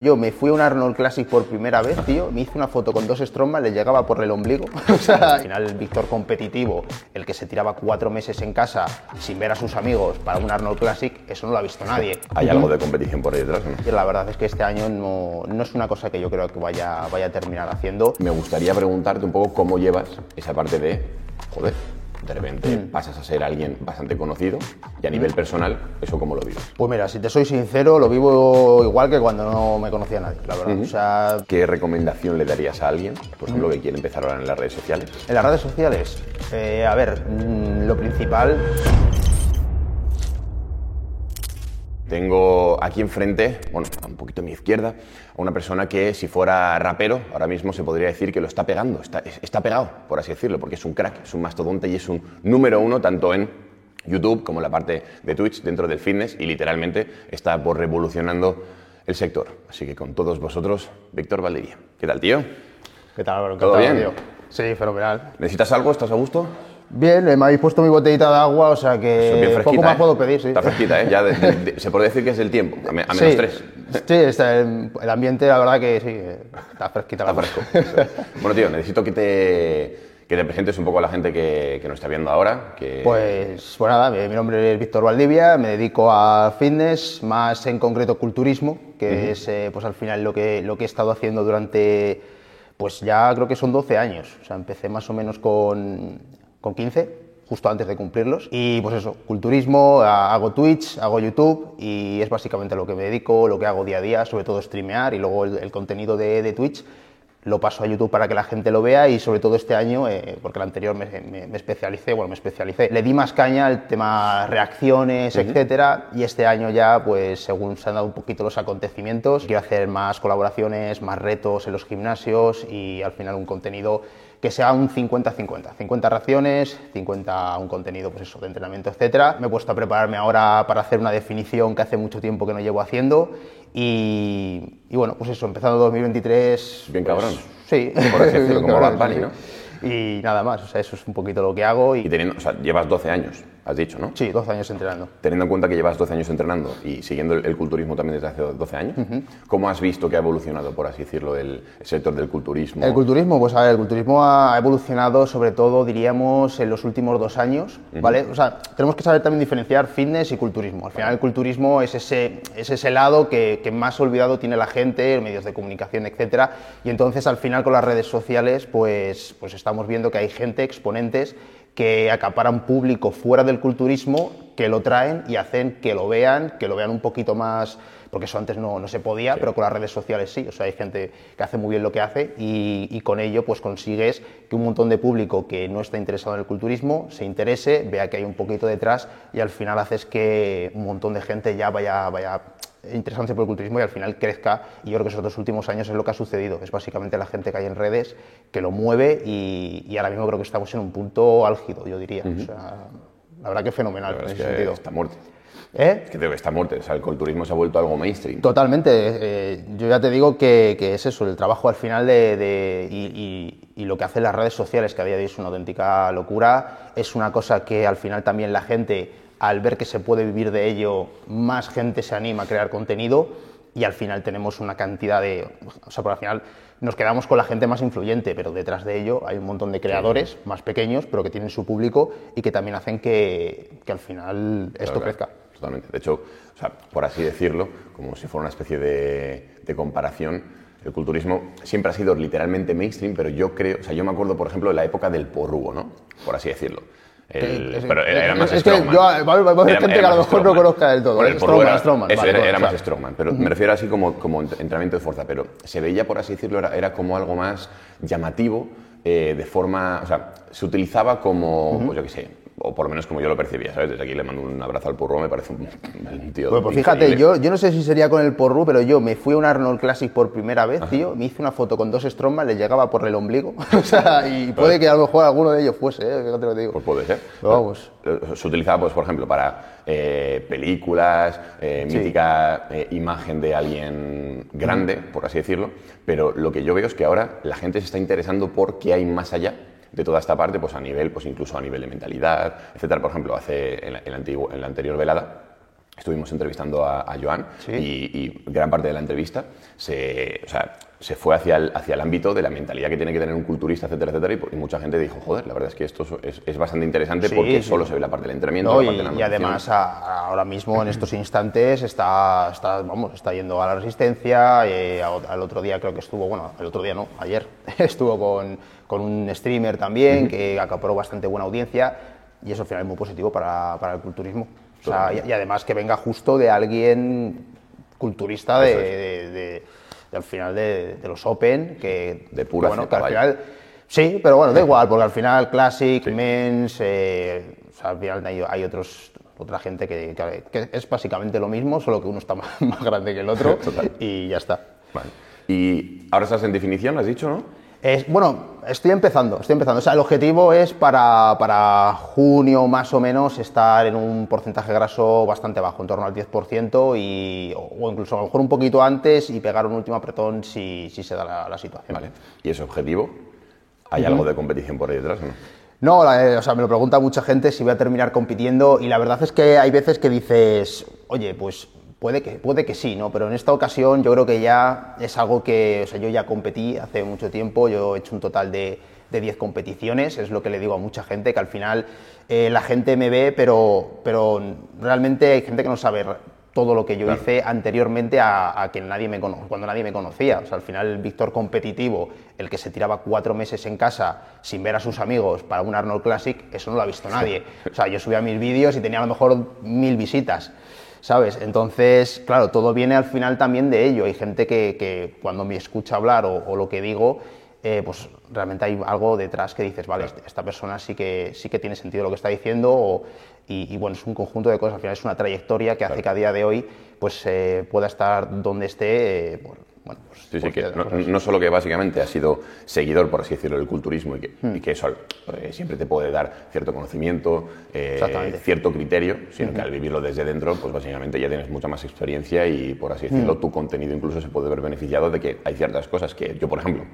Yo me fui a un Arnold Classic por primera vez, tío. Me hice una foto con dos Strongman, le llegaba por el ombligo. O sea, al final, el Víctor competitivo, el que se tiraba cuatro meses en casa sin ver a sus amigos para un Arnold Classic, eso no lo ha visto nadie. ¿Hay algo de competición por ahí detrás? ¿no? Y la verdad es que este año no, no es una cosa que yo creo que vaya, vaya a terminar haciendo. Me gustaría preguntarte un poco cómo llevas esa parte de, joder, de repente pasas a ser alguien bastante conocido y a nivel personal, ¿eso cómo lo vives? Pues mira, si te soy sincero, lo vivo igual que cuando no me conocía nadie, la verdad. O sea, ¿Qué recomendación le darías a alguien, por ejemplo, que quiere empezar ahora en las redes sociales? En las redes sociales, eh, a ver, mm, lo principal, Tengo aquí enfrente, bueno, un poquito a mi izquierda, a una persona que si fuera rapero, ahora mismo se podría decir que lo está pegando, está, está pegado, por así decirlo, porque es un crack, es un mastodonte y es un número uno tanto en YouTube como en la parte de Twitch dentro del fitness y literalmente está por revolucionando el sector. Así que con todos vosotros, Víctor Valdivia. ¿Qué tal, tío? ¿qué tal, Álvaro? ¿Todo bien? tío. Sí, fenomenal. ¿Necesitas algo? ¿Estás a gusto? Bien, eh, me habéis puesto mi botellita de agua, o sea es bien que fresquita, poco más ¿eh? puedo pedir, sí. Está fresquita, ¿eh? Ya de- de- de- se puede decir que es del tiempo, a, me- a menos Sí, tres. Sí, está el, ambiente, la verdad que sí, está fresquita la fresco. bueno, tío, necesito que te, que te presentes un poco a la gente que, que nos está viendo ahora. Que, Pues, pues nada, mi mi nombre es Víctor Valdivia, me dedico a fitness, más en concreto culturismo, que es eh, pues al final lo que, lo que he estado haciendo durante, pues ya creo que son 12 años. O sea, empecé más o menos con, con 15, justo antes de cumplirlos. Y pues eso, culturismo, hago Twitch, hago YouTube y es básicamente lo que me dedico, lo que hago día a día, sobre todo streamear y luego el, el contenido de, de Twitch lo paso a YouTube para que la gente lo vea y sobre todo este año, eh, porque el anterior me, me- me especialicé, bueno, me especialicé, le di más caña al tema reacciones, etcétera, y este año ya, pues según se han dado un poquito los acontecimientos, quiero hacer más colaboraciones, más retos en los gimnasios y al final un contenido que sea un 50-50, 50 raciones, 50 un contenido pues eso, de entrenamiento, etcétera. Me he puesto a prepararme ahora para hacer una definición que hace mucho tiempo que no llevo haciendo y, y bueno, pues eso, empezando 2023... Bien pues, cabrón. Sí. Por así decirlo, como Cabrón, Bad Bunny, sí, ¿no? Y nada más, o sea, eso es un poquito lo que hago Y y... teniendo, o sea, llevas 12 años, has dicho, ¿no? Sí, 12 años entrenando. Teniendo en cuenta que llevas 12 años entrenando y siguiendo el, el culturismo también desde hace 12 años, ¿cómo has visto que ha evolucionado, por así decirlo, el, sector del culturismo? El culturismo, pues a ver, el culturismo ha evolucionado sobre todo, diríamos, en los últimos dos años, ¿vale? O sea, tenemos que saber también diferenciar fitness y culturismo. Al final el culturismo es ese, es ese lado que, que más olvidado tiene la gente, medios de comunicación, etcétera, y entonces al final con las redes sociales, pues, pues estamos viendo que hay gente, exponentes, que acaparan público fuera del culturismo, que lo traen y hacen que lo vean, que lo vean un poquito más, porque eso antes no, no se podía, pero con las redes sociales sí, o sea, hay gente que hace muy bien lo que hace y, y con ello pues consigues que un montón de público que no está interesado en el culturismo se interese, vea que hay un poquito detrás y al final haces que un montón de gente ya vaya, vaya interesándose por el culturismo y al final crezca. Y yo creo que esos dos últimos años es lo que ha sucedido, es básicamente la gente que hay en redes que lo mueve y, y ahora mismo creo que estamos en un punto álgido, yo diría, o sea, la verdad que fenomenal en ese es que sentido. está muerto. ¿Eh? Es que creo que está muerto. O sea, el culturismo se ha vuelto algo mainstream. Totalmente. eh, yo ya te digo que, que es eso, el trabajo al final de, de- y, y- y lo que hacen las redes sociales, que a día de hoy es una auténtica locura, es una cosa que al final también la gente, al ver que se puede vivir de ello, más gente se anima a crear contenido y al final tenemos una cantidad de... O sea, por al final nos quedamos con la gente más influyente, pero detrás de ello hay un montón de creadores más pequeños, pero que tienen su público y que también hacen que, que al final esto Claro, crezca. Totalmente. De hecho, o sea, por así decirlo, como si fuera una especie de, de comparación, el culturismo siempre ha sido literalmente mainstream, pero yo creo, o sea, yo me acuerdo, por ejemplo, de la época del porrugo, ¿no? Por así decirlo. El- Es- pero era, más es que yo- va a haber- va a haber Era- gente era que a lo mejor no conozca del todo. El Strongman, era, strongman, eso vale, era, era más claro. strongman, pero me refiero así como, como ent- entrenamiento de fuerza, pero se veía, por así decirlo, era, era como algo más llamativo, eh, de forma, o sea, se utilizaba como, pues yo qué sé, o por lo menos como yo lo percibía, ¿sabes? Desde aquí le mando un abrazo al porro, me parece un, un tío Bueno, pues fíjate, yo, yo no sé si sería con el porru, pero yo me fui a un Arnold Classic por primera vez, tío, me hice una foto con dos Strongman, le llegaba por el ombligo, o sea, y puede que a lo mejor alguno de ellos fuese, ¿eh? fíjate lo que digo. Pues puede ser. Pero vamos. Eh, Se utilizaba, pues, por ejemplo, para eh, películas, eh, Sí. mítica eh, imagen de alguien grande, por así decirlo, pero lo que yo veo es que ahora la gente se está interesando por qué hay más allá de toda esta parte, pues a nivel, pues incluso a nivel de mentalidad, etcétera. Por ejemplo, hace en la, en la antiguo- en la anterior velada estuvimos entrevistando a, a Joan y, y gran parte de la entrevista se, o sea, se fue hacia el, hacia el ámbito de la mentalidad que tiene que tener un culturista, etcétera, etcétera, y, y mucha gente dijo, joder, la verdad es que esto es, es bastante interesante Sí, porque sí. solo se ve la parte del entrenamiento, No, la y, parte de la y además a- ahora mismo en estos instantes está, está, vamos, está yendo a la resistencia. eh, al otro día creo que estuvo, bueno, el otro día no, ayer estuvo con, con un streamer también que acaparó bastante buena audiencia y eso al final es muy positivo para, para el culturismo. O sea, y, y además que venga justo de alguien culturista de, de- de- de al final de, los Open, que, De pura bueno, que al final Sí, pero bueno, da igual, porque al final Classic, Men's, eh, o sea, al final hay, hay otros, otra gente que, que- que es básicamente lo mismo, solo que uno está más, más grande que el otro Total. y ya está. Vale. Y ahora estás en definición, has dicho, ¿no? Es, bueno, estoy empezando, estoy empezando. O sea, el objetivo es para, para junio más o menos estar en un porcentaje graso bastante bajo, en torno al 10%, y, o, incluso a lo mejor un poquito antes y pegar un último apretón si, si se da la, la situación. Vale. ¿Y ese objetivo? ¿Hay algo de competición por ahí detrás o no? No, o sea, me lo pregunta mucha gente si voy a terminar compitiendo y la verdad es que hay veces que dices, oye, pues puede que, puede que sí, ¿no? Pero en esta ocasión yo creo que ya es algo que, o sea, yo ya competí hace mucho tiempo, yo he hecho un total de, de 10 competiciones, es lo que le digo a mucha gente, que al final eh, la gente me ve, pero, pero realmente hay gente que no sabe todo lo que yo Claro. hice anteriormente a, a que nadie me cono- cuando nadie me conocía. O sea, al final el Víctor competitivo, el que se tiraba cuatro meses en casa sin ver a sus amigos para un Arnold Classic, eso no lo ha visto nadie. O sea, yo subía mis vídeos y tenía a lo mejor mil visitas. ¿Sabes? Entonces, claro, todo viene al final también de ello. Hay gente que, que cuando me escucha hablar o, o lo que digo, eh, pues realmente hay algo detrás que dices, vale, esta persona sí que, sí que tiene sentido lo que está diciendo o- y, y, bueno, es un conjunto de cosas, al final es una trayectoria que hace que a día de hoy pues eh, pueda estar donde esté, eh, por, bueno, pues, Sí, que no, solo que básicamente has sido seguidor, por así decirlo, del culturismo y que, Hmm. y que eso eh, siempre te puede dar cierto conocimiento, eh, cierto criterio, sino que al vivirlo desde dentro, pues básicamente ya tienes mucha más experiencia y, por así decirlo, Hmm. tu contenido incluso se puede ver beneficiado de que hay ciertas cosas que yo, por ejemplo,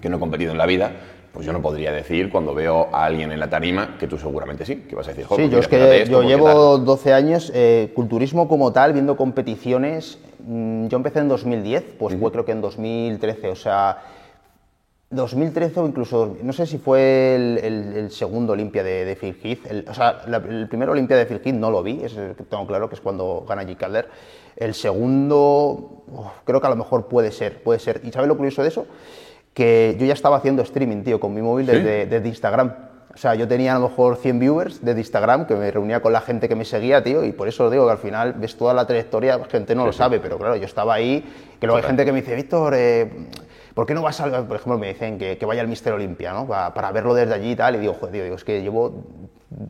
que no he competido en la vida, pues yo no podría decir cuando veo a alguien en la tarima que tú seguramente sí, que vas a decir, "Jo, Sí, pues yo es que esto, yo porque llevo 12 años, eh, culturismo como tal, viendo competiciones. mm, Yo empecé en 2010, pues fue creo que en 2013, o sea, 2013 o incluso, no sé si fue el, el- el segundo Olimpia de, de Phil Heath. El, o sea, la- el primer Olimpia de Phil Heath no lo vi, es tengo claro que es cuando gana G. Calder. El segundo, uf, creo que a lo mejor puede ser, puede ser. ¿Y sabes lo curioso de eso? Que yo ya estaba haciendo streaming, tío, con mi móvil ¿Sí? desde, desde Instagram. O sea, yo tenía a lo mejor 100 viewers desde Instagram, que me reunía con la gente que me seguía, tío, y por eso os digo que al final ves toda la trayectoria, la gente no lo sabe, pero claro, yo estaba ahí, que luego hay gente que me dice, Víctor, eh, ¿por qué no vas al, por ejemplo, me dicen que, que vaya al Mister Olimpia, ¿no? Para, para verlo desde allí y tal, y digo, joder, tío, digo, es que llevo,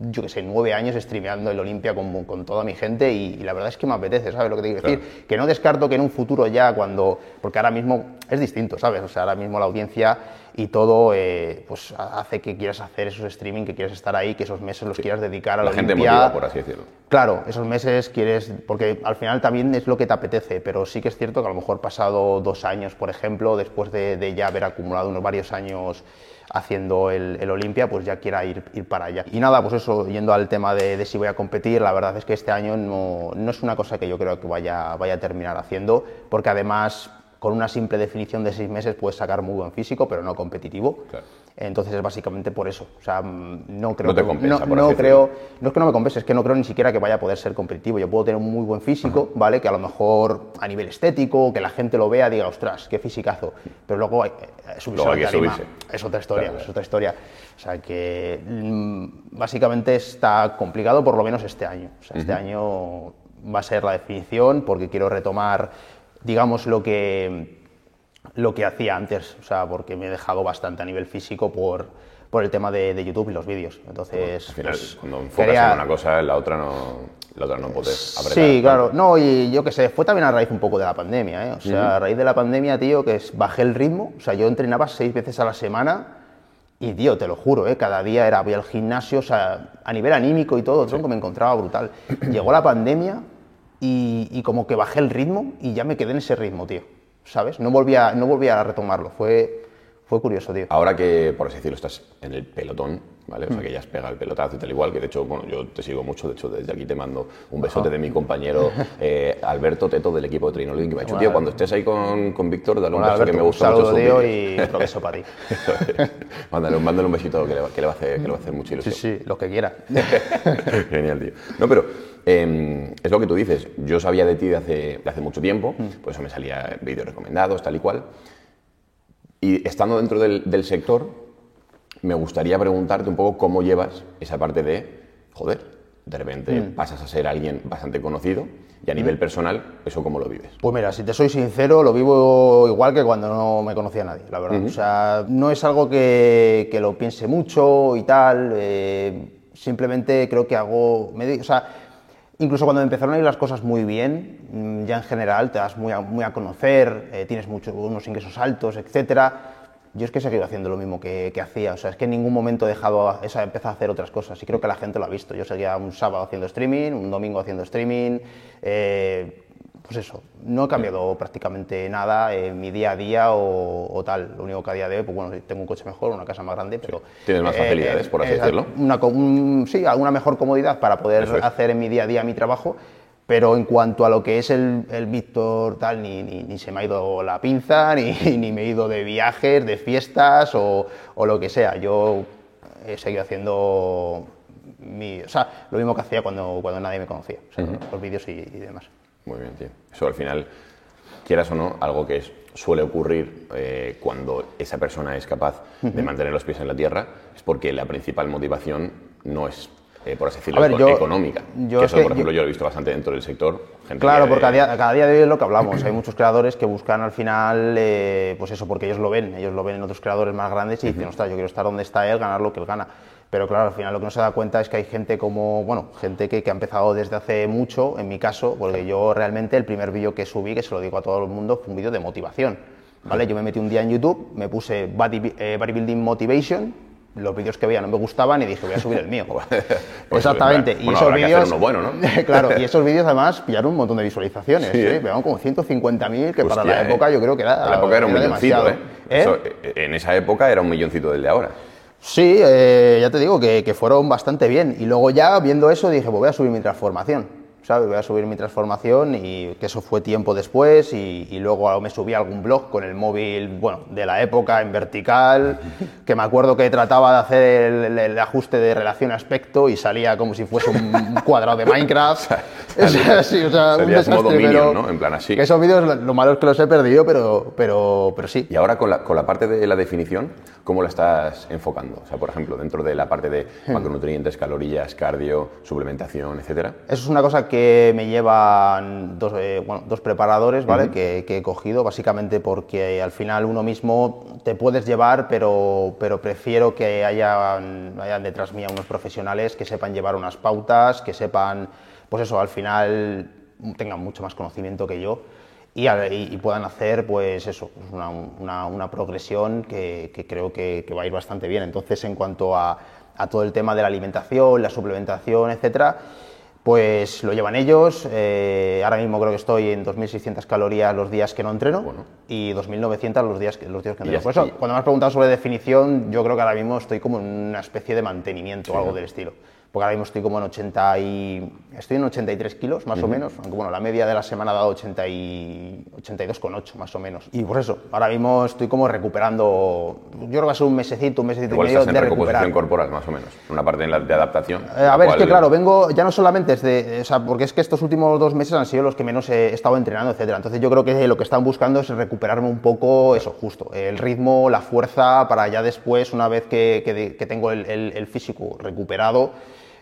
yo qué sé, nueve años streameando el Olimpia con, con toda mi gente y, y la verdad es que me apetece, ¿sabes lo que te quiero decir? Que no descarto que en un futuro ya, cuando, porque ahora mismo es distinto, ¿sabes? O sea, ahora mismo la audiencia y todo, eh, pues ha- hace que quieras hacer esos streaming, que quieras estar ahí, que esos meses los quieras dedicar a la, La gente Olimpia. motiva, por así decirlo. Claro, esos meses quieres, porque al final también es lo que te apetece, pero sí que es cierto que a lo mejor pasado dos años, por ejemplo, después de, de ya haber acumulado unos varios años haciendo el, el Olimpia, pues ya quiera ir, ir para allá. Y nada, pues eso, yendo al tema de, de si voy a competir, la verdad es que este año no, no es una cosa que yo creo que vaya, vaya a terminar haciendo, porque además con una simple definición de seis meses puedes sacar muy buen físico, pero no competitivo. Claro. Entonces es básicamente por eso. O sea, mm, no creo No te que- compensa, no- no así creo, no es que no me compense, es que no creo ni siquiera que vaya a poder ser competitivo. Yo puedo tener un muy buen físico, ¿vale? Que a lo mejor a nivel estético, que la gente lo vea, diga, ostras, qué fisicazo. Pero luego hay, eh, subirse Luego hay que subirse. es otra historia, Claro, es otra historia. O sea que mm, básicamente está complicado por lo menos este año. O sea, este año va a ser la definición porque quiero retomar, digamos, lo que lo que hacía antes, o sea, porque me he dejado bastante a nivel físico por, por el tema de, de YouTube y los vídeos. Entonces, Al final, pues, cuando enfocas quería- en una cosa, en la otra no, la otra no puedes apretar. Sí, claro. No, y yo qué sé, fue también a raíz un poco de la pandemia, ¿eh? O sea, a raíz de la pandemia, tío, que es, bajé el ritmo. O sea, yo entrenaba seis veces a la semana y, tío, te lo juro, ¿eh? Cada día era, voy al gimnasio, o sea, a nivel anímico y todo, tronco, me encontraba brutal. Llegó la pandemia y, y como que bajé el ritmo y ya me quedé en ese ritmo, tío. ¿Sabes? No volví a, no volví a retomarlo. Fue, fue curioso, tío. Ahora que, por así decirlo, estás en el pelotón, ¿vale? O sea, que ya has pegado el pelotazo y tal igual, que de hecho, bueno, yo te sigo mucho, de hecho, desde aquí te mando un besote de mi compañero eh, Alberto Teto del equipo de Trinoloding, que me ha dicho, tío, cuando estés ahí con, con Víctor, dale un Bueno, beso que Alberto, me un gusta mucho saludo, sus tío, vídeos". y progreso para ti. Eso es. mándale, mándale un besito que le, va- que le va a hacer, que le va a hacer mucha Sí, ilusión. sí, lo que quiera. Genial, tío. No, pero eh, es lo que tú dices. Yo sabía de ti de hace, de hace mucho tiempo, Mm. por eso me salía vídeos recomendados, tal y cual. Y estando dentro del, del sector, me gustaría preguntarte un poco cómo llevas esa parte de, joder, de repente Mm. pasas a ser alguien bastante conocido y a nivel personal, ¿eso cómo lo vives? Pues mira, si te soy sincero, lo vivo igual que cuando no me conocía nadie, la verdad. O sea, no es algo que, que lo piense mucho y tal. eh, simplemente creo que hago. me o sea, incluso cuando empezaron a ir las cosas muy bien, mm, ya en general te das muy a, conocer, eh, tienes mucho, unos ingresos altos, etcétera. Yo es que he seguido haciendo lo mismo que, hacía, o sea, es que en ningún momento he dejado, a- he empezado a hacer otras cosas y creo que la gente lo ha visto. Yo seguía un sábado haciendo streaming, un domingo haciendo streaming, eh, pues eso, no he cambiado prácticamente nada en mi día a día o, o tal. Lo único que a día de hoy, pues bueno, tengo un coche mejor, una casa más grande, pero... Tienes más facilidades, por así decirlo. Una, un- sí, alguna mejor comodidad para poder es. hacer en mi día a día mi trabajo, pero en cuanto a lo que es el, el Víctor tal, ni, ni- ni se me ha ido la pinza, ni, ni me he ido de viajes, de fiestas o, o lo que sea. Yo he seguido haciendo mi, o sea, lo mismo que hacía cuando, cuando nadie me conocía, o sea, los vídeos y, y demás. Muy bien, tío. Eso al final, quieras o no, algo que es- suele ocurrir eh, cuando esa persona es capaz de mantener los pies en la tierra, es porque la principal motivación no es, eh, por así decirlo, ver, yo- económica. yo que es eso, que por ejemplo, yo- yo, lo he visto bastante dentro del sector. gente Claro, que- porque a día- cada día de hoy es lo que hablamos. Hay muchos creadores que buscan al final, eh, pues eso, porque ellos lo ven, ellos lo ven en otros creadores más grandes y dicen, ostras, yo quiero estar donde está él, ganar lo que él gana. Pero claro, al final lo que no se da cuenta es que hay gente como, bueno, gente que, que ha empezado desde hace mucho, en mi caso, porque yo realmente el primer vídeo que subí, que se lo digo a todo el mundo, fue un vídeo de motivación. ¿Vale? Yo me metí un día en YouTube, me puse body- eh, Bodybuilding Motivation, los vídeos que veía no me gustaban y dije, voy a subir el mío. Pues, Exactamente. bueno, y esos vídeos, bueno, ¿no? claro, y esos vídeos además pillaron un montón de visualizaciones. Sí, ¿eh? ¿eh? Pegaron como 150.000, que para Hostia, la eh. época yo creo que era. En la época era un milloncito, demasiado. ¿eh? ¿Eh? Eso, eh, en esa época era un milloncito del de ahora. Sí, eh, ya te digo que, que fueron bastante bien. Y luego ya viendo eso dije, pues voy a subir mi transformación. ¿Sabes? Voy a subir mi transformación y que eso fue tiempo después y, y luego me subí a algún blog con el móvil, bueno, de la época en vertical, que me acuerdo que trataba de hacer el, el- ajuste de relación aspecto y salía como si fuese un cuadrado de Minecraft. Sí, o sea, un Salías modo desastre, Minion, pero- ¿no? En plan así. esos vídeos, lo- lo malo es que los he perdido, pero, pero, pero sí. Y ahora con la, con la parte de la definición, ¿cómo la estás enfocando? O sea, por ejemplo, dentro de la parte de Hmm. macronutrientes, calorías, cardio, suplementación, etcétera. Eso es una cosa que me llevan dos, eh, bueno, dos preparadores, ¿vale? que, que he cogido, básicamente porque al final uno mismo te puedes llevar, pero, pero prefiero que hayan, hayan detrás mía unos profesionales que sepan llevar unas pautas, que sepan, pues eso, al final tengan mucho más conocimiento que yo. Y, a- y- y puedan hacer, pues eso, una, una- una progresión que, que creo que, que va a ir bastante bien. Entonces, en cuanto a, a todo el tema de la alimentación, la suplementación, etcétera, pues lo llevan ellos. eh, ahora mismo creo que estoy en 2.600 calorías los días que no entreno y 2.900 los días que, los días que entreno. Por eso, cuando me has preguntado sobre definición, yo creo que ahora mismo estoy como en una especie de mantenimiento o algo del estilo. Porque ahora mismo estoy como en 80 y... Estoy en 83 kilos, más o menos. Aunque bueno, la media de la semana ha dado 80 y... 82,8 más o menos. Y por eso, ahora mismo estoy como recuperando... Yo creo que va a ser un mesecito, un mesecito Igual y medio estás en de recomposición recuperar. corporal, más o menos. Una parte en la de adaptación. Eh, a ver, es que claro, vengo ya no solamente desde, o sea, porque es que estos últimos dos meses han sido los que menos he estado entrenando, etcétera. Entonces yo creo que lo que están buscando es recuperarme un poco eso, justo, el ritmo, la fuerza, para ya después, una vez que, que- que tengo el, el- el físico recuperado,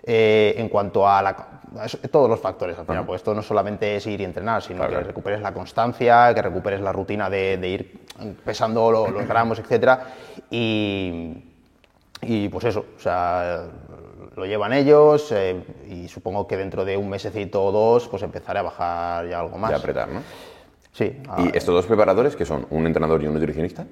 eh, en cuanto a, la, a todos los factores al final, pues esto no solamente es ir y entrenar, sino Claro, que recuperes la constancia, que recuperes la rutina de, de ir pesando lo- los gramos, etcétera, y y pues eso, o sea, lo llevan ellos eh, y supongo que dentro de un mesecito o dos pues empezaré a bajar ya algo más. De apretar, ¿no? Sí. ¿Y estos dos preparadores, que son un entrenador y un nutricionista?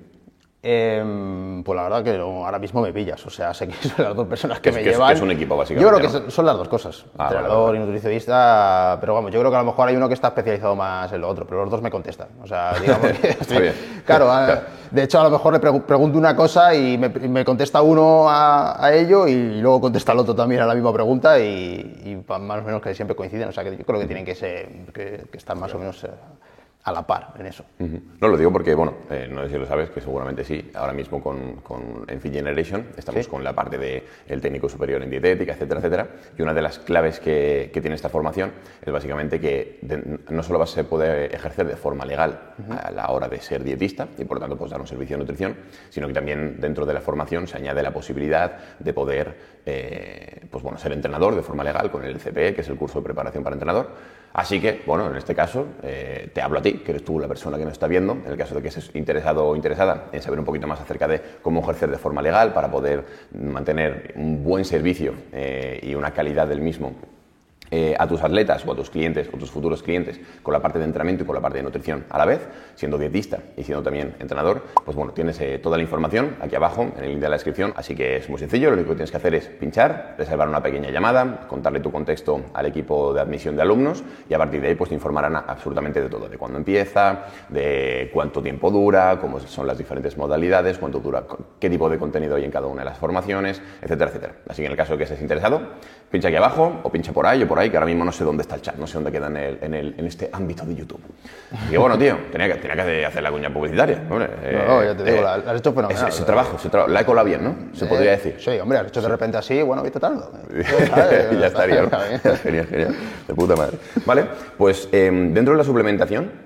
Em, pues la verdad que no, ahora mismo me pillas, o sea, sé que son las dos personas que, me que es- llevan. que es un equipo, básicamente, Yo creo que ¿no? son- son las dos cosas, Ah, entrenador vale. y nutricionista, pero vamos, yo creo que a lo mejor hay uno que está especializado más en lo otro, pero los dos me contestan, o sea, digamos que... Está bien. Claro, ah, Claro. De hecho, a lo mejor le pregunto una cosa y me, contesta uno a, ello y luego contesta el otro también a la misma pregunta y, más o menos que siempre coinciden. O sea, que yo creo que tienen que, ser, que, que estar más o menos... Eh, a la par en eso. No lo digo porque, bueno, eh, no sé si lo sabes, que seguramente sí. Ahora mismo con, con Enfi Generation estamos con la parte del el técnico superior en dietética, etcétera, etcétera. Y una de las claves que, que tiene esta formación es básicamente que no solo vas a poder ejercer de forma legal a la hora de ser dietista y por lo tanto puedes dar un servicio de nutrición, sino que también dentro de la formación se añade la posibilidad de poder eh, pues bueno, ser entrenador de forma legal con el CPE, que es el curso de preparación para entrenador Así que, bueno, en este caso, eh, te hablo a ti, que eres tú la persona que nos está viendo, en el caso de que estés interesado o interesada en saber un poquito más acerca de cómo ejercer de forma legal para poder mantener un buen servicio eh, y una calidad del mismo eh, a tus atletas o a tus clientes o tus futuros clientes con la parte de entrenamiento y con la parte de nutrición a la vez, siendo dietista y siendo también entrenador, pues bueno, tienes eh, toda la información aquí abajo en el link de la descripción, así que es muy sencillo, lo único que tienes que hacer es pinchar, reservar una pequeña llamada, contarle tu contexto al equipo de admisión de alumnos y a partir de ahí pues te informarán absolutamente de todo, de cuándo empieza, de cuánto tiempo dura, cómo son las diferentes modalidades, cuánto dura, qué tipo de contenido hay en cada una de las formaciones, etcétera, etcétera. Así que en el caso de que estés interesado, pincha aquí abajo o pincha por ahí o por ahí, que ahora mismo no sé dónde está el chat, no sé dónde queda en, el, en, el, en este ámbito de YouTube. Y bueno, tío, tenía que, tenía que hacer la cuña publicitaria. Hombre, no, ya te digo, eh, la, has hecho fenomenal. Ese, ese trabajo, ese trabajo, la he colado bien, ¿no? Se podría decir. Sí, hombre, has hecho de repente así, bueno, viste tal. ya estaría, ¿no? genial, genial. De puta madre. Vale, pues em, dentro de la suplementación,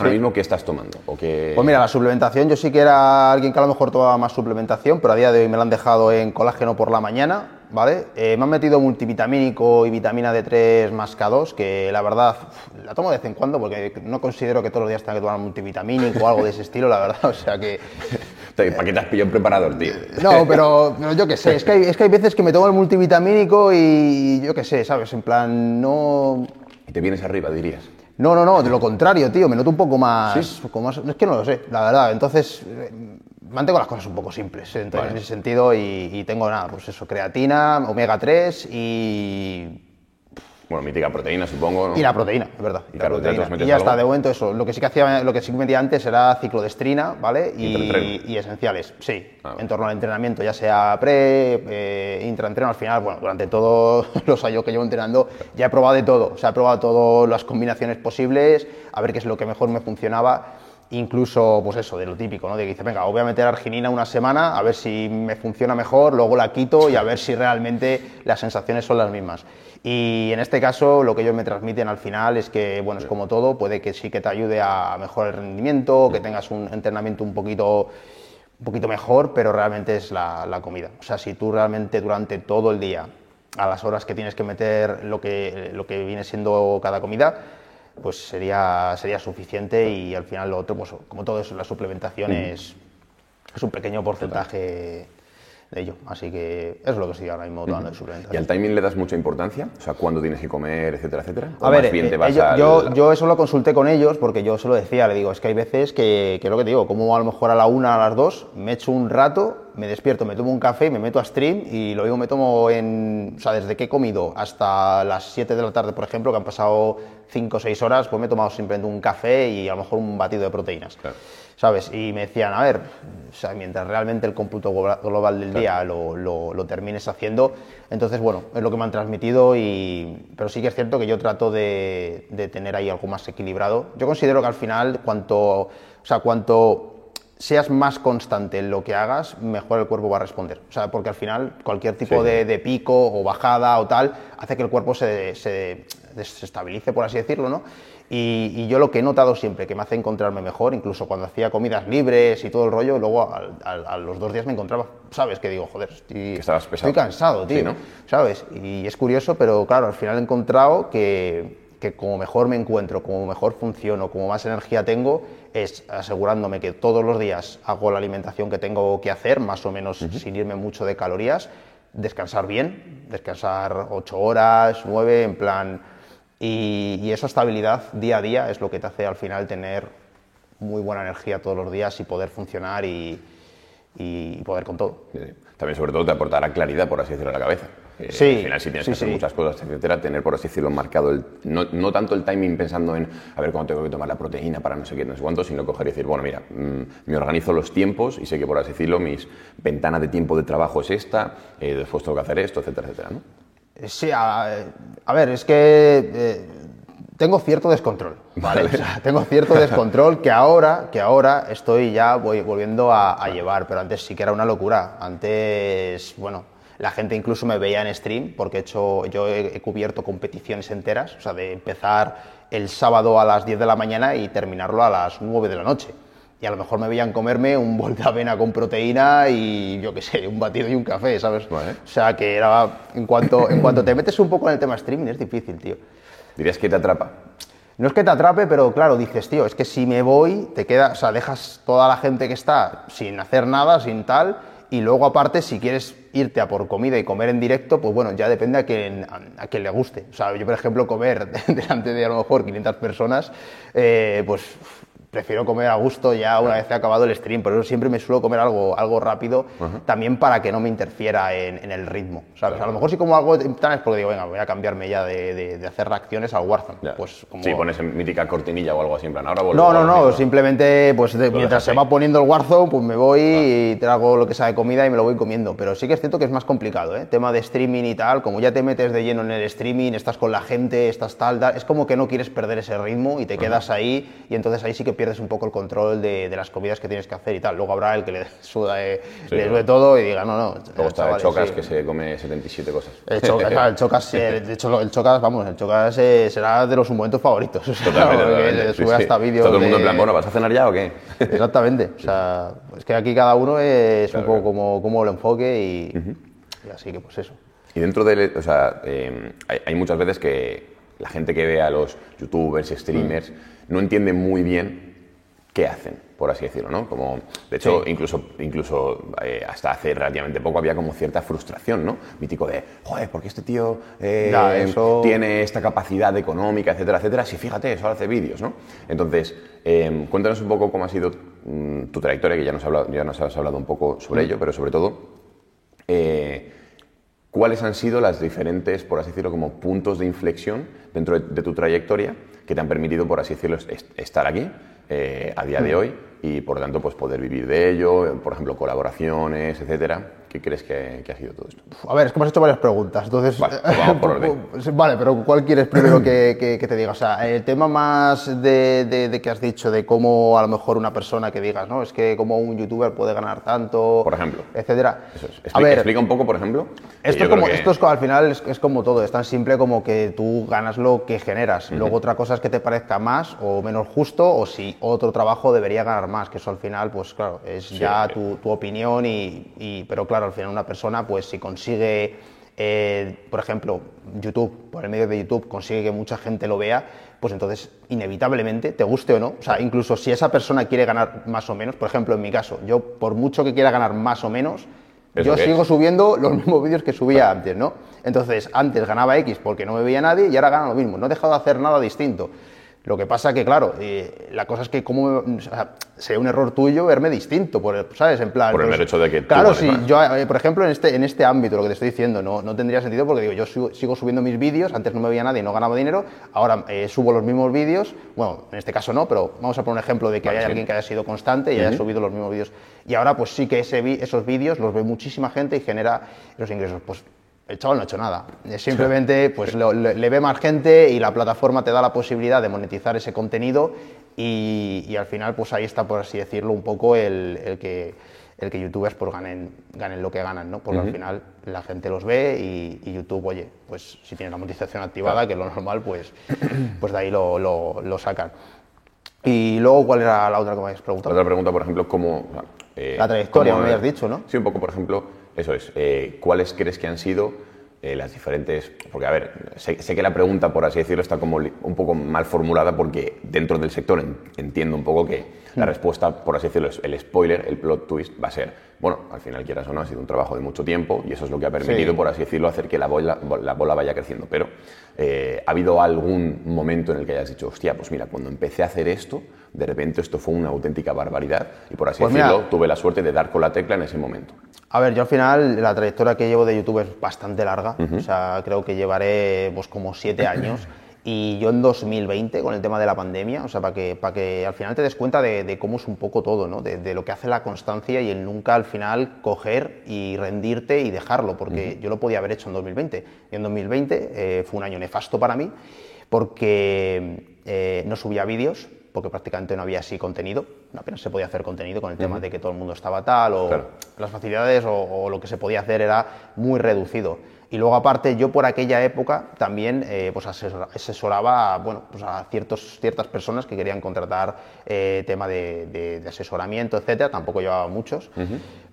Ahora mismo, ¿qué estás tomando? ¿O qué... Pues mira, la suplementación, yo sí que era alguien que a lo mejor tomaba más suplementación, pero a día de hoy me la han dejado en colágeno por la mañana, ¿vale? Eh, me han metido multivitamínico y vitamina D3 más K2, que la verdad la tomo de vez en cuando porque no considero que todos los días tenga que tomar multivitamínico o algo de ese estilo, la verdad, o sea que... ¿Para qué te has pillado un preparador, tío? No, pero, yo qué sé, es que, hay, es que hay veces que me tomo el multivitamínico y yo qué sé, ¿sabes? En plan, no... Y te vienes arriba, dirías. No, no, no, de lo contrario, tío, me noto un poco más, ¿Sí? más es que no lo sé, la verdad. Entonces, mantengo las cosas un poco simples en ese sentido y, y, tengo nada, pues eso, creatina, omega 3 y bueno, mítica proteína, supongo. ¿no? Y la proteína, es verdad. Y, y ya está, de momento eso. Lo que sí que hacía, lo que sí que metía antes era ciclodestrina, ¿vale? Y, y esenciales, sí. Ah, en torno al entrenamiento, ya sea pre, eh, intraentreno, al final, bueno, durante todos los años que llevo entrenando, ya he probado de todo. O sea, he probado todas las combinaciones posibles, a ver qué es lo que mejor me funcionaba incluso, pues eso, de lo típico, ¿no? De que dice, venga, voy a meter arginina una semana, a ver si me funciona mejor, luego la quito y a ver si realmente las sensaciones son las mismas. Y en este caso lo que ellos me transmiten al final es que, bueno, es como todo, puede que sí que te ayude a mejorar el rendimiento, que tengas un entrenamiento un poquito, un poquito mejor, pero realmente es la, comida. O sea, si tú realmente durante todo el día, a las horas que tienes que meter lo que, lo que viene siendo cada comida, pues sería, sería suficiente y al final lo otro, pues como todo eso, la suplementación es, es un pequeño porcentaje de ello. Así que es lo que estoy ahora mismo tomando de suplementación. ¿Y al timing le das mucha importancia? O sea, ¿cuándo tienes que comer, etcétera, etcétera? a ver, eh, yo, yo, eso lo consulté con ellos porque yo se lo decía, le digo, es que hay veces que, que lo que te digo, como a lo mejor a la una, a las dos, me echo un rato, me despierto, me tomo un café, me meto a stream y lo mismo me tomo en, o sea, desde que he comido hasta las 7 de la tarde, por ejemplo, que han pasado 5 o 6 horas, pues me he tomado simplemente un café y a lo mejor un batido de proteínas. ¿Sabes? Y me decían, a ver, o sea, mientras realmente el cómputo global del día lo, lo, termines haciendo, entonces, bueno, es lo que me han transmitido, y, pero sí que es cierto que yo trato de, de tener ahí algo más equilibrado. Yo considero que al final, cuanto, o sea, cuanto seas más constante en lo que hagas, mejor el cuerpo va a responder. O sea, porque al final cualquier tipo de, de, pico o bajada o tal hace que el cuerpo se, se desestabilice, por así decirlo, ¿no? Y, yo lo que he notado siempre, que me hace encontrarme mejor, incluso cuando hacía comidas libres y todo el rollo, luego a, los dos días me encontraba, ¿sabes? Que digo, joder, estoy, estoy cansado, tío, ¿no? ¿sabes? Y es curioso, pero claro, al final he encontrado que, que como mejor me encuentro, como mejor funciono, como más energía tengo, es asegurándome que todos los días hago la alimentación que tengo que hacer, más o menos sin irme mucho de calorías, descansar bien, descansar ocho horas, nueve, en plan y, esa estabilidad día a día es lo que te hace al final tener muy buena energía todos los días y poder funcionar y, poder con todo. También sobre todo te aportará claridad, por así decirlo, a la cabeza. Eh, Sí, al final, si tienes sí, que hacer sí. muchas cosas, etcétera, tener, por así decirlo, marcado, el, no, no tanto el timing pensando en a ver cuándo tengo que tomar la proteína para no sé qué, no sé cuánto, sino coger y decir, bueno, mira, mm, me organizo los tiempos y sé que, por así decirlo, mis ventanas de tiempo de trabajo es esta, eh, después tengo que hacer esto, etcétera, etcétera, ¿no? Sí, a, a ver, es que eh, tengo cierto descontrol, ¿vale? O sea, tengo cierto descontrol que ahora, que ahora estoy ya voy volviendo a, a llevar, pero antes sí que era una locura. Antes, bueno, la gente incluso me veía en stream porque he hecho, yo he, he cubierto competiciones enteras, o sea, de empezar el sábado a las 10 de la mañana y terminarlo a las 9 de la noche. Y a lo mejor me veían comerme un bol de avena con proteína y yo qué sé, un batido y un café, ¿sabes? Vale. O sea, que era. En cuanto, en cuanto te metes un poco en el tema streaming, es difícil, tío. Dirías que te atrapa. No es que te atrape, pero claro, dices, tío, es que si me voy, te queda. O sea, dejas toda la gente que está sin hacer nada, sin tal. Y luego, aparte, si quieres irte a por comida y comer en directo, pues bueno, ya depende a quien, a, a quien le guste. O sea, yo, por ejemplo, comer delante de a lo mejor 500 personas, eh, pues prefiero comer a gusto ya una vez he acabado el stream, por eso siempre me suelo comer algo, algo rápido, también para que no me interfiera en, en el ritmo, ¿sabes? A lo mejor si como algo tal es porque digo, venga, voy a cambiarme ya de, de- de hacer reacciones al Warzone. Ya. Pues como... Sí, pones en mítica cortinilla o algo así, en plan, ahora vuelvo No, no, no, simplemente pues de- mientras se va poniendo el Warzone, pues me voy y trago lo que sea de comida y me lo voy comiendo. Pero sí que es cierto que es más complicado, ¿eh? Tema de streaming y tal, como ya te metes de lleno en el streaming, estás con la gente, estás tal, tal, es como que no quieres perder ese ritmo y te quedas ahí y entonces ahí sí que pierdes un poco el control de, de las comidas que tienes que hacer y tal. Luego habrá el que le suda, eh, Sí, le claro. sude todo y diga, no, no. Luego está chavales, el Chocas, sí". que se come 77 cosas. El Chocas, claro, el Chocas, eh, de hecho, el Chocas, vamos, el Chocas eh, será de los momentos favoritos. o sea, Totalmente, totalmente, le sube sí. hasta vídeos. Todo el mundo en plan, bueno, ¿vas a cenar ya o qué? Exactamente. O sea, es que aquí cada uno es Claro, un poco como, como lo enfoque y, y así que pues eso. Y dentro de, o sea, eh, hay, hay muchas veces que la gente que ve a los youtubers, streamers, no entiende muy bien qué hacen, por así decirlo, ¿no? Como, de hecho, Sí. incluso, incluso eh, hasta hace relativamente poco había como cierta frustración, ¿no? Mítico de, joder, ¿por qué este tío eh, Ya, eso- tiene esta capacidad económica, etcétera, etcétera? Si fíjate, solo hace vídeos, ¿no? Entonces, eh, cuéntanos un poco cómo ha sido mm, tu trayectoria, que ya nos, ha hablado, ya nos has hablado un poco sobre ello, pero sobre todo, eh, ¿cuáles han sido las diferentes, por así decirlo, como puntos de inflexión dentro de, de tu trayectoria que te han permitido, por así decirlo, est- estar aquí eh, a día de hoy y, por lo tanto, pues poder vivir de ello, por ejemplo, colaboraciones, etcétera? ¿Qué crees que, que ha sido todo esto? A ver, es que me has hecho varias preguntas, entonces... Vale, pues vamos por orden. Vale, pero ¿cuál quieres primero que, que- que te diga? O sea, el tema más de, de- de que has dicho, de cómo a lo mejor una persona que digas, ¿no? Es que como un youtuber puede ganar tanto... Por ejemplo. Etcétera. Eso es. A Expli- ver, explica un poco, por ejemplo. Esto, es como, esto es como- al final es, es como todo, es tan simple como que tú ganas lo que generas. Luego otra cosa es que te parezca más o menos justo o si otro trabajo debería ganar más, que eso al final, pues claro, es ya tu, tu opinión y, y- Pero claro, al final una persona, pues si consigue, eh, por ejemplo, YouTube, por el medio de YouTube, consigue que mucha gente lo vea, pues entonces inevitablemente, te guste o no, o sea, incluso si esa persona quiere ganar más o menos, por ejemplo, en mi caso, yo por mucho que quiera ganar más o menos, ¿Eso yo es? sigo subiendo los mismos vídeos que subía antes, ¿no? Entonces, antes ganaba X porque no me veía nadie y ahora gana lo mismo. No he dejado de hacer nada distinto. Lo que pasa que, claro, eh, la cosa es que como, o sea, sería un error tuyo verme distinto, por, el- ¿sabes? En plan, Por el mero hecho de que Claro, si yo, eh, por ejemplo, en este, en este ámbito, lo que te estoy diciendo, no, no tendría sentido porque digo, yo sigo, sigo subiendo mis vídeos, antes no me veía nadie y no ganaba dinero, ahora eh, subo los mismos vídeos, bueno, en este caso no, pero vamos a poner un ejemplo de que Vale, haya sí. alguien que haya sido constante y haya subido los mismos vídeos. Y ahora, pues sí que ese esos vídeos los ve muchísima gente y genera esos ingresos. Pues el chaval no ha hecho nada. Es Simplemente pues lo- le, le ve más gente y la plataforma te da la posibilidad de monetizar ese contenido y, y al final pues ahí está, por así decirlo, un poco el, el que, el que youtubers pues ganen, ganen lo que ganan, ¿no? Porque al final la gente los ve y, y YouTube, oye, pues si tiene la monetización activada, que es lo normal, pues, pues de ahí lo, lo- lo sacan. Y luego, ¿cuál era la otra que me habías preguntado? Otra pregunta, por ejemplo, ¿cómo... eh, La trayectoria, cómo- me habías dicho, ¿no? Sí, un poco, por ejemplo, eso es. eh, ¿Cuáles crees que han sido eh, las diferentes...? Porque, a ver, sé, sé que la pregunta, por así decirlo, está como un poco mal formulada porque dentro del sector en- entiendo un poco que la respuesta, por así decirlo, es el spoiler, el plot twist va a ser, bueno, al final quieras o no, ha sido un trabajo de mucho tiempo y eso es lo que ha permitido, Sí. por así decirlo, hacer que la bola, la bola vaya creciendo. Pero, eh, ¿ha habido algún momento en el que hayas dicho, hostia, pues mira, cuando empecé a hacer esto de repente esto fue una auténtica barbaridad y por así Pues mira- decirlo, tuve la suerte de dar con la tecla en ese momento. A ver, yo al final la trayectoria que llevo de YouTube es bastante larga, o sea, creo que llevaré pues como siete años. Y yo en 2020, con el tema de la pandemia, o sea, para que, para que al final te des cuenta de, de cómo es un poco todo, ¿no? De, de lo que hace la constancia y el nunca al final coger y rendirte y dejarlo, porque yo lo podía haber hecho en 2020. Y en 2020 eh, fue un año nefasto para mí, porque eh, no subía vídeos, porque prácticamente no había así contenido, apenas se podía hacer contenido con el tema de que todo el mundo estaba tal, o Claro. las facilidades o, o lo que se podía hacer era muy reducido. Y luego aparte yo por aquella época también eh, pues asesora- asesoraba bueno, pues a ciertos, ciertas personas que querían contratar eh, tema de, de- de asesoramiento, etcétera. Tampoco llevaba muchos.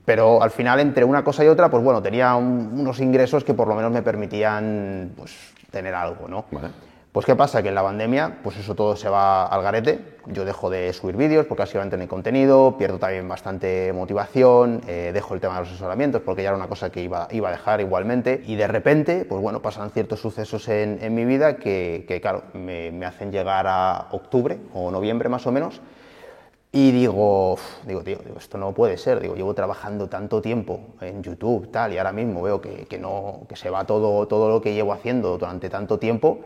Pero al final entre una cosa y otra pues bueno, tenía un- unos ingresos que por lo menos me permitían pues tener algo, ¿no? Vale. Pues qué pasa, que en la pandemia, pues eso todo se va al garete. Yo dejo de subir vídeos porque van a tener contenido, pierdo también bastante motivación, eh, dejo el tema de los asesoramientos porque ya era una cosa que iba, iba a dejar igualmente. Y de repente, pues bueno, pasan ciertos sucesos en, mi vida que, claro, me, hacen llegar a octubre o noviembre más o menos. Y digo, digo, tío, esto no puede ser. Digo, llevo trabajando tanto tiempo en YouTube, tal, y ahora mismo veo que, que no, que se va todo, todo lo que llevo haciendo durante tanto tiempo.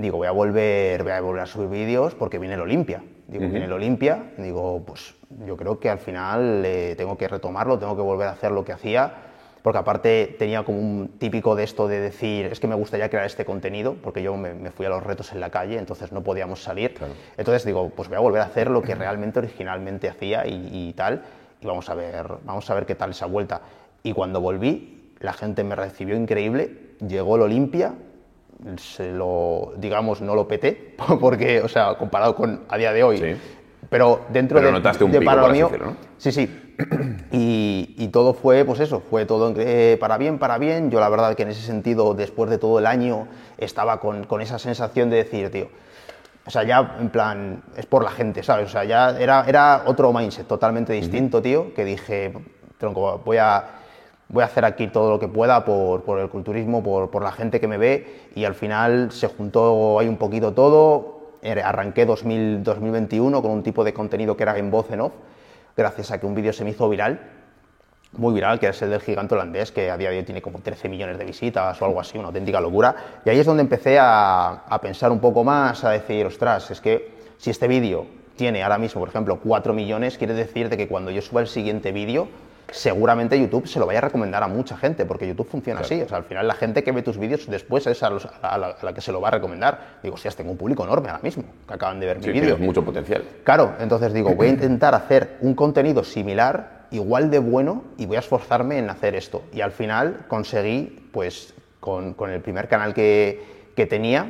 Digo, voy a volver, voy a volver a subir vídeos porque viene el Olimpia. Digo, viene el Olimpia. Digo, pues yo creo que al final eh, tengo que retomarlo, tengo que volver a hacer lo que hacía. Porque aparte tenía como un típico de esto de decir, es que me gustaría crear este contenido, porque yo me, me fui a los retos en la calle, entonces no podíamos salir. Entonces digo, pues voy a volver a hacer lo que realmente originalmente hacía y, y tal, y vamos a ver, vamos a ver qué tal esa vuelta. Y cuando volví, la gente me recibió increíble, llegó el Olimpia, se lo, digamos, no lo peté, porque, o sea, comparado con a día de hoy, Sí. pero dentro Pero de, notaste un de pico, para mío, decirlo, ¿no? sí, sí, y, y todo fue, pues eso, fue todo eh, para bien, para bien. Yo la verdad que en ese sentido, después de todo el año, estaba con, con esa sensación de decir, tío, o sea, ya en plan, es por la gente, ¿sabes? O sea, ya era, era otro mindset totalmente distinto, tío, que dije, tronco, voy a, voy a hacer aquí todo lo que pueda por, por el culturismo, por, por la gente que me ve, y al final se juntó ahí un poquito todo. Eh, Arranqué 2000, 2021 con un tipo de contenido que era en voz en off, gracias a que un vídeo se me hizo viral, muy viral, que es el del gigante holandés, que a día de hoy tiene como 13 millones de visitas o algo así, una auténtica locura. Y ahí es donde empecé a, a pensar un poco más, a decir, ostras, es que si este vídeo tiene ahora mismo, por ejemplo, 4 millones, quiere decir de que cuando yo suba el siguiente vídeo, seguramente YouTube se lo vaya a recomendar a mucha gente, porque YouTube funciona así. O sea, al final la gente que ve tus vídeos después es a, los- a la, a la que se lo va a recomendar. Digo, hostias, tengo un público enorme ahora mismo, que acaban de ver Sí, mi vídeo. tienes mucho potencial. Claro, entonces digo, voy a intentar hacer un contenido similar, igual de bueno, y voy a esforzarme en hacer esto. Y al final conseguí, pues, con, con el primer canal que, que tenía,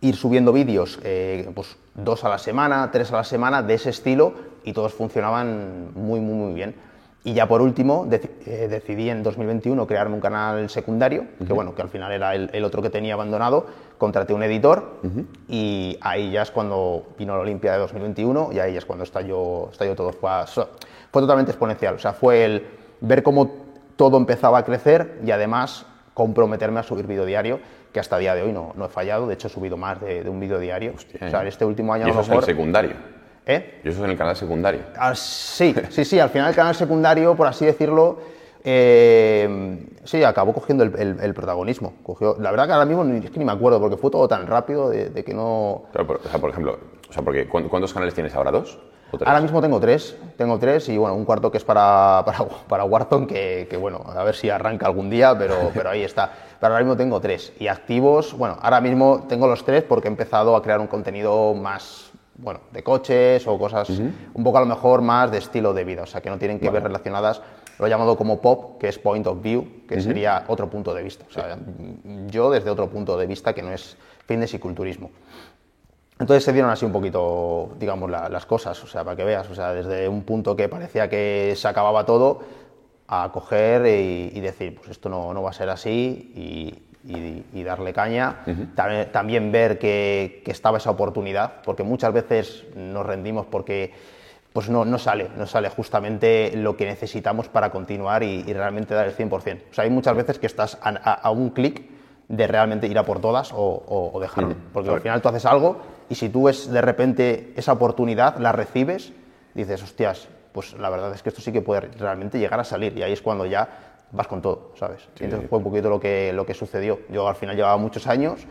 ir subiendo vídeos, eh, pues, dos a la semana, tres a la semana, de ese estilo, y todos funcionaban muy, muy, muy bien. Y ya por último, deci- eh, decidí en 2021 crearme un canal secundario, que bueno, que al final era el, el otro que tenía abandonado, contraté un editor y ahí ya es cuando vino la Olimpia de 2021 y ahí es cuando estalló, estalló todo. Fue, fue totalmente exponencial, o sea, fue el ver cómo todo empezaba a crecer y además comprometerme a subir vídeo diario, que hasta el día de hoy no, no he fallado, de hecho he subido más de, de un vídeo diario. Hostia, o sea, ¿eh? este último año Y a lo eso es el mejor... secundario. ¿Eh? Y eso es en el canal secundario. Ah, sí, sí, sí, al final el canal secundario, por así decirlo, eh, sí, acabó cogiendo el, el- el protagonismo. Cogió, la verdad que ahora mismo ni, es que ni me acuerdo, porque fue todo tan rápido de, de que no... Claro, por, o sea, por ejemplo, o sea, porque, ¿cu- ¿cuántos canales tienes ahora? ¿Dos? Ahora mismo tengo tres, tengo tres y bueno, un cuarto que es para, para, para Warzone, que, que, bueno, a ver si arranca algún día, pero, pero ahí está. Pero ahora mismo tengo tres. Y activos, bueno, ahora mismo tengo los tres porque he empezado a crear un contenido más, bueno, de coches o cosas un poco a lo mejor más de estilo de vida, o sea, que no tienen que ver relacionadas, lo he llamado como POP, que es Point of View, que sería otro punto de vista. O sea, yo desde otro punto de vista que no es fitness y culturismo. Entonces se dieron así un poquito, digamos, la- las cosas, o sea, para que veas, o sea, desde un punto que parecía que se acababa todo, a coger y, y decir, pues esto no, no va a ser así y, y- y darle caña. también, también ver que, que estaba esa oportunidad, porque muchas veces nos rendimos porque pues no, no sale, no sale justamente lo que necesitamos para continuar y, y realmente dar el 100%. O sea, hay muchas veces que estás a, a- a un clic de realmente ir a por todas o, o- o dejarlo. Porque al final tú haces algo, y si tú es de repente esa oportunidad, la recibes, dices, hostias, pues la verdad es que esto sí que puede realmente llegar a salir y ahí es cuando ya vas con todo, ¿sabes? Y entonces fue un poquito lo que, lo que sucedió. Yo al final llevaba muchos años,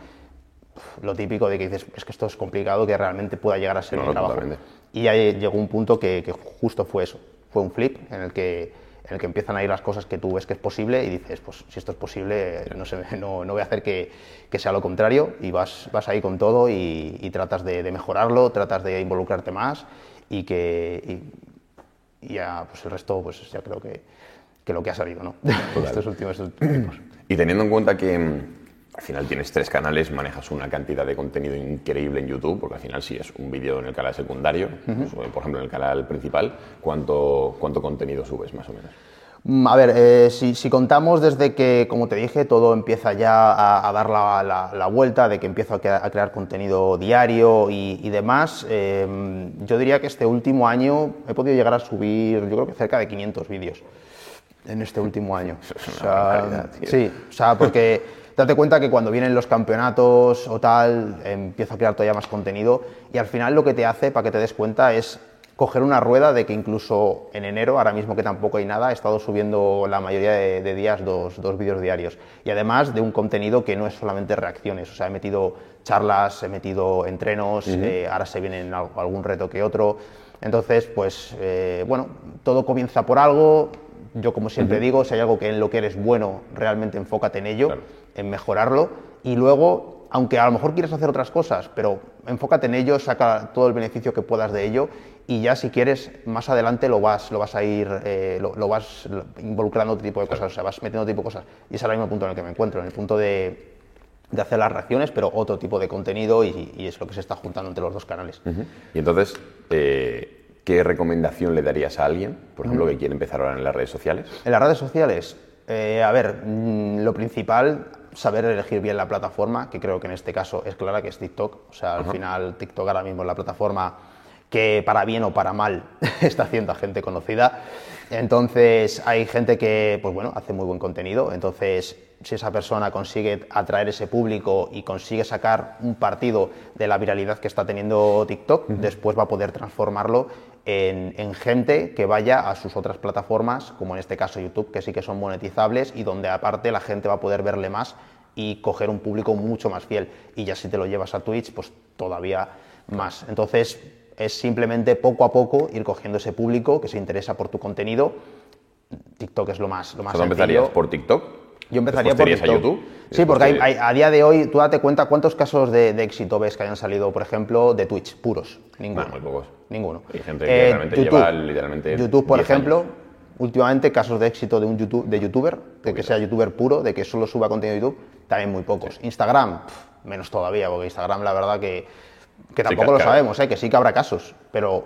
lo típico de que dices, es que esto es complicado, que realmente pueda llegar a ser No, mi no, trabajo. totalmente. Y ahí llegó un punto que, que justo fue eso, fue un flip en el que en el que empiezan a ir las cosas que tú ves que es posible y dices, pues si esto es posible, no, sé, no, no voy a hacer que, que sea lo contrario y vas, vas ahí con todo y, y tratas de, de mejorarlo, tratas de involucrarte más y que y, y ya pues el resto pues ya creo que, que lo que ha salido, ¿no? Estos últimos tiempos. Y teniendo en cuenta que mm, al final tienes tres canales, manejas una cantidad de contenido increíble en YouTube, porque al final sí es un vídeo en el canal secundario, pues, por ejemplo en el canal principal, ¿cuánto, cuánto contenido subes más o menos? Mm, A ver, eh, si, si contamos desde que, como te dije, todo empieza ya a, a dar la, la- la vuelta, de que empiezo a, crea- a crear contenido diario y, y demás, eh, yo diría que este último año he podido llegar a subir, yo creo que cerca de 500 vídeos en este último año. es una barbaridad, tío. sí, o sea, porque date cuenta que cuando vienen los campeonatos o tal, empiezo a crear todavía más contenido y al final lo que te hace, para que te des cuenta, es coger una rueda de que incluso en enero, ahora mismo que tampoco hay nada, he estado subiendo la mayoría de, de días dos, dos vídeos diarios. Y además de un contenido que no es solamente reacciones, o sea, he metido charlas, he metido entrenos, eh, ahora se vienen al- algún reto que otro. Entonces, pues, eh, bueno, todo comienza por algo. Yo, como siempre digo, si hay algo que en lo que eres bueno, realmente enfócate en ello, Claro. en mejorarlo. Y luego, aunque a lo mejor quieres hacer otras cosas, pero enfócate en ello, saca todo el beneficio que puedas de ello y ya si quieres, más adelante lo vas, lo vas a ir, eh, lo, lo vas involucrando otro tipo de cosas, o sea, vas metiendo otro tipo de cosas. Y es ahora mismo el punto en el que me encuentro, en el punto de, de hacer las reacciones, pero otro tipo de contenido y, y es lo que se está juntando entre los dos canales. Y entonces, eh, ¿qué recomendación le darías a alguien, por ejemplo, que quiere empezar ahora en las redes sociales? En las redes sociales, eh, a ver, mm, lo principal, saber elegir bien la plataforma, que creo que en este caso es clara que es TikTok. O sea, al final TikTok ahora mismo es la plataforma que para bien o para mal está haciendo a gente conocida. Entonces hay gente que, pues bueno, hace muy buen contenido. Entonces, si esa persona consigue atraer ese público y consigue sacar un partido de la viralidad que está teniendo TikTok, después va a poder transformarlo en, en gente que vaya a sus otras plataformas, como en este caso YouTube, que sí que son monetizables y donde aparte la gente va a poder verle más y coger un público mucho más fiel. Y ya si te lo llevas a Twitch, pues todavía más. Entonces es simplemente poco a poco ir cogiendo ese público que se interesa por tu contenido. TikTok es lo más, lo más O sea, ¿tú sencillo. empezarías por TikTok? Yo empezaría por TikTok. a YouTube. Sí, porque hay- a día de hoy, tú date cuenta cuántos casos de, de éxito ves que hayan salido, por ejemplo, de Twitch, puros. Ninguno. Bueno, muy pocos. Ninguno. Hay gente que realmente lleva literalmente YouTube, por 10 ejemplo, años. últimamente casos de éxito de un YouTube, de youtuber, de que sea youtuber puro, de que solo suba contenido de YouTube, también muy pocos. Instagram, menos todavía, porque Instagram la verdad que, que tampoco que- lo sabemos, ¿eh? que sí que habrá casos, pero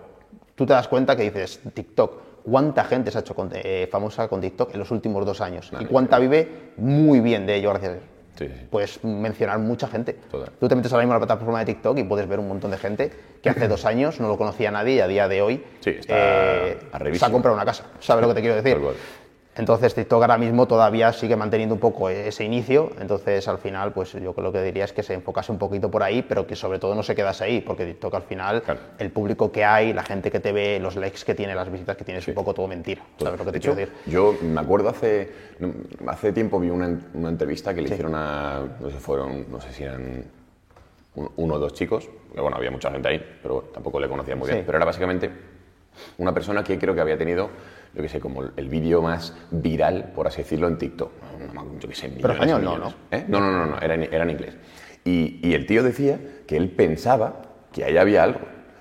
tú te das cuenta que dices, TikTok, ¿cuánta gente se ha hecho conte- eh, famosa con TikTok en los últimos dos años? ¿Y cuánta vive muy bien de ello gracias a eso? Sí. Puedes mencionar mucha gente. Total. Tú te metes ahora mismo en la plataforma de TikTok y puedes ver un montón de gente que hace dos años no lo conocía nadie y a día de hoy eh, Sí, está se arribísimo. ha comprado una casa. ¿Sabes lo que te quiero decir? Entonces TikTok ahora mismo todavía sigue manteniendo un poco ese inicio, entonces al final pues yo creo que diría es que se enfocase un poquito por ahí, pero que sobre todo no se quedase ahí, porque TikTok al final Claro. el público que hay, la gente que te ve, los likes que tiene, las visitas que tiene es un poco todo mentira, ¿sabes lo que te hecho, quiero decir? Yo me acuerdo hace, hace tiempo vi una, una entrevista que le hicieron a, no sé, fueron, no sé si eran un- uno o dos chicos, que bueno, había mucha gente ahí, pero tampoco le conocía muy bien, pero era básicamente una persona que creo que había tenido, yo que sé, como el vídeo más viral, por así decirlo, en TikTok. No, no, yo que sé, millones, español no, millones. ¿Eh? No, no, no, no, era en, era en inglés. Y, y el tío decía que él pensaba que ahí había algo.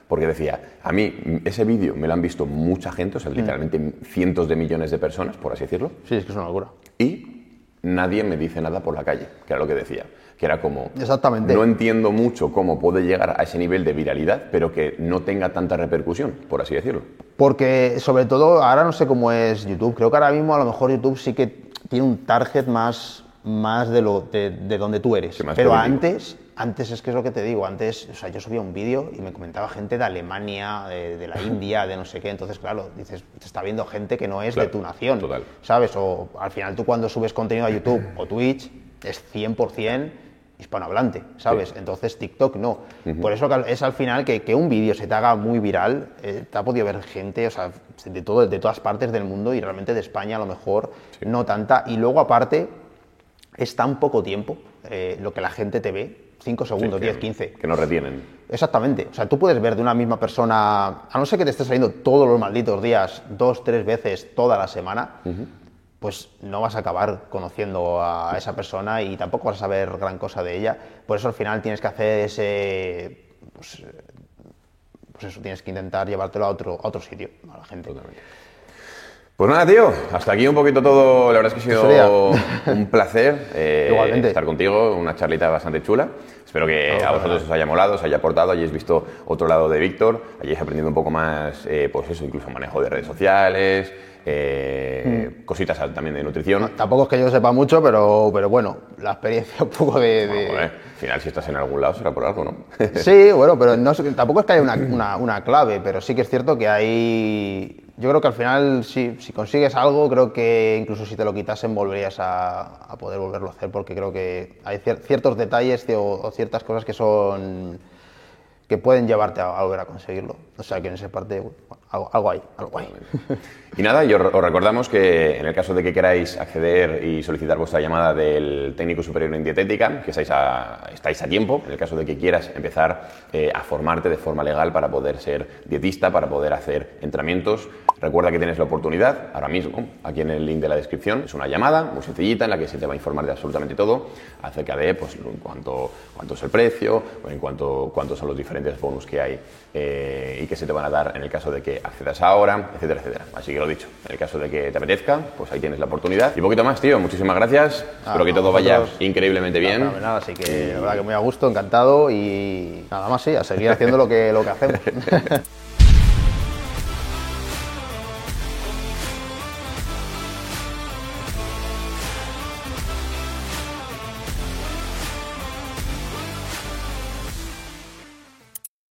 Porque decía, a mí ese vídeo me lo han visto mucha gente, o Mm. sea, literalmente cientos de millones de personas, por así decirlo, Sí, es que es una locura. y nadie me dice nada por la calle, que era lo que decía. Que era como, Exactamente. no entiendo mucho cómo puede llegar a ese nivel de viralidad, pero que no tenga tanta repercusión, por así decirlo. Porque sobre todo, ahora no sé cómo es YouTube, creo que ahora mismo a lo mejor YouTube sí que tiene un target más, más de, lo, de, de donde tú eres. Pero político. antes, antes es que es lo que te digo, antes, o sea, yo subía un vídeo y me comentaba gente de Alemania, de, de la India, de no sé qué, entonces claro, dices, te está viendo gente que no es Claro, de tu nación, total. ¿sabes? O al final tú cuando subes contenido a YouTube o Twitch es 100% hispanohablante, ¿sabes? Entonces TikTok no. Por eso es al final que, que un vídeo se te haga muy viral, eh, te ha podido ver gente, o sea, de, todo, de todas partes del mundo y realmente de España a lo mejor no tanta. Y luego aparte, es tan poco tiempo eh, lo que la gente te ve, 5 segundos, 10, 15. Que no retienen. Exactamente. O sea, tú puedes ver de una misma persona, a no ser que te esté saliendo todos los malditos días, dos, tres veces toda la semana, pues no vas a acabar conociendo a esa persona y tampoco vas a saber gran cosa de ella. Por eso al final tienes que hacer ese... Pues, pues eso, tienes que intentar llevártelo a otro, a otro sitio, a la gente. Pues nada, tío, hasta aquí un poquito todo. La verdad es que ha sido un placer eh, estar contigo, una charlita bastante chula. Espero que a vosotros os haya molado, os haya aportado, hayáis visto otro lado de Víctor, hayáis aprendido un poco más, eh, pues eso, incluso manejo de redes sociales, eh, mm. cositas también de nutrición. tampoco es que yo sepa mucho, pero, pero bueno, la experiencia un poco de... al final si estás en algún lado será por algo, ¿no? sí, bueno, pero no, tampoco es que haya una, una, clave, pero sí que es cierto que hay... Yo creo que al final, si, si consigues algo, creo que incluso si te lo quitasen volverías a, a poder volverlo a hacer, porque creo que hay ciertos detalles o ciertas cosas que son que pueden llevarte a, volver a conseguirlo. O sea que en esa parte, algo, hay, algo hay. Y nada, os, recordamos que en el caso de que queráis acceder y solicitar vuestra llamada del técnico superior en dietética, que estáis a, estáis a tiempo, en el caso de que quieras empezar eh, a formarte de forma legal para poder ser dietista, para poder hacer entrenamientos, recuerda que tienes la oportunidad ahora mismo, aquí en el link de la descripción, es una llamada muy sencillita en la que se te va a informar de absolutamente todo acerca de pues, en cuanto, cuánto es el precio, en cuanto cuántos son los diferentes bonus que hay eh, y que se te van a dar en el caso de que accedas ahora, etcétera, etcétera. Así que lo dicho, en el caso de que te apetezca, pues ahí tienes la oportunidad. Y poquito más, tío, muchísimas gracias. Espero que todo vaya increíblemente bien. Nada, nada, así que la verdad que muy a gusto, encantado y nada más, sí, a seguir haciendo lo que, lo que hacemos.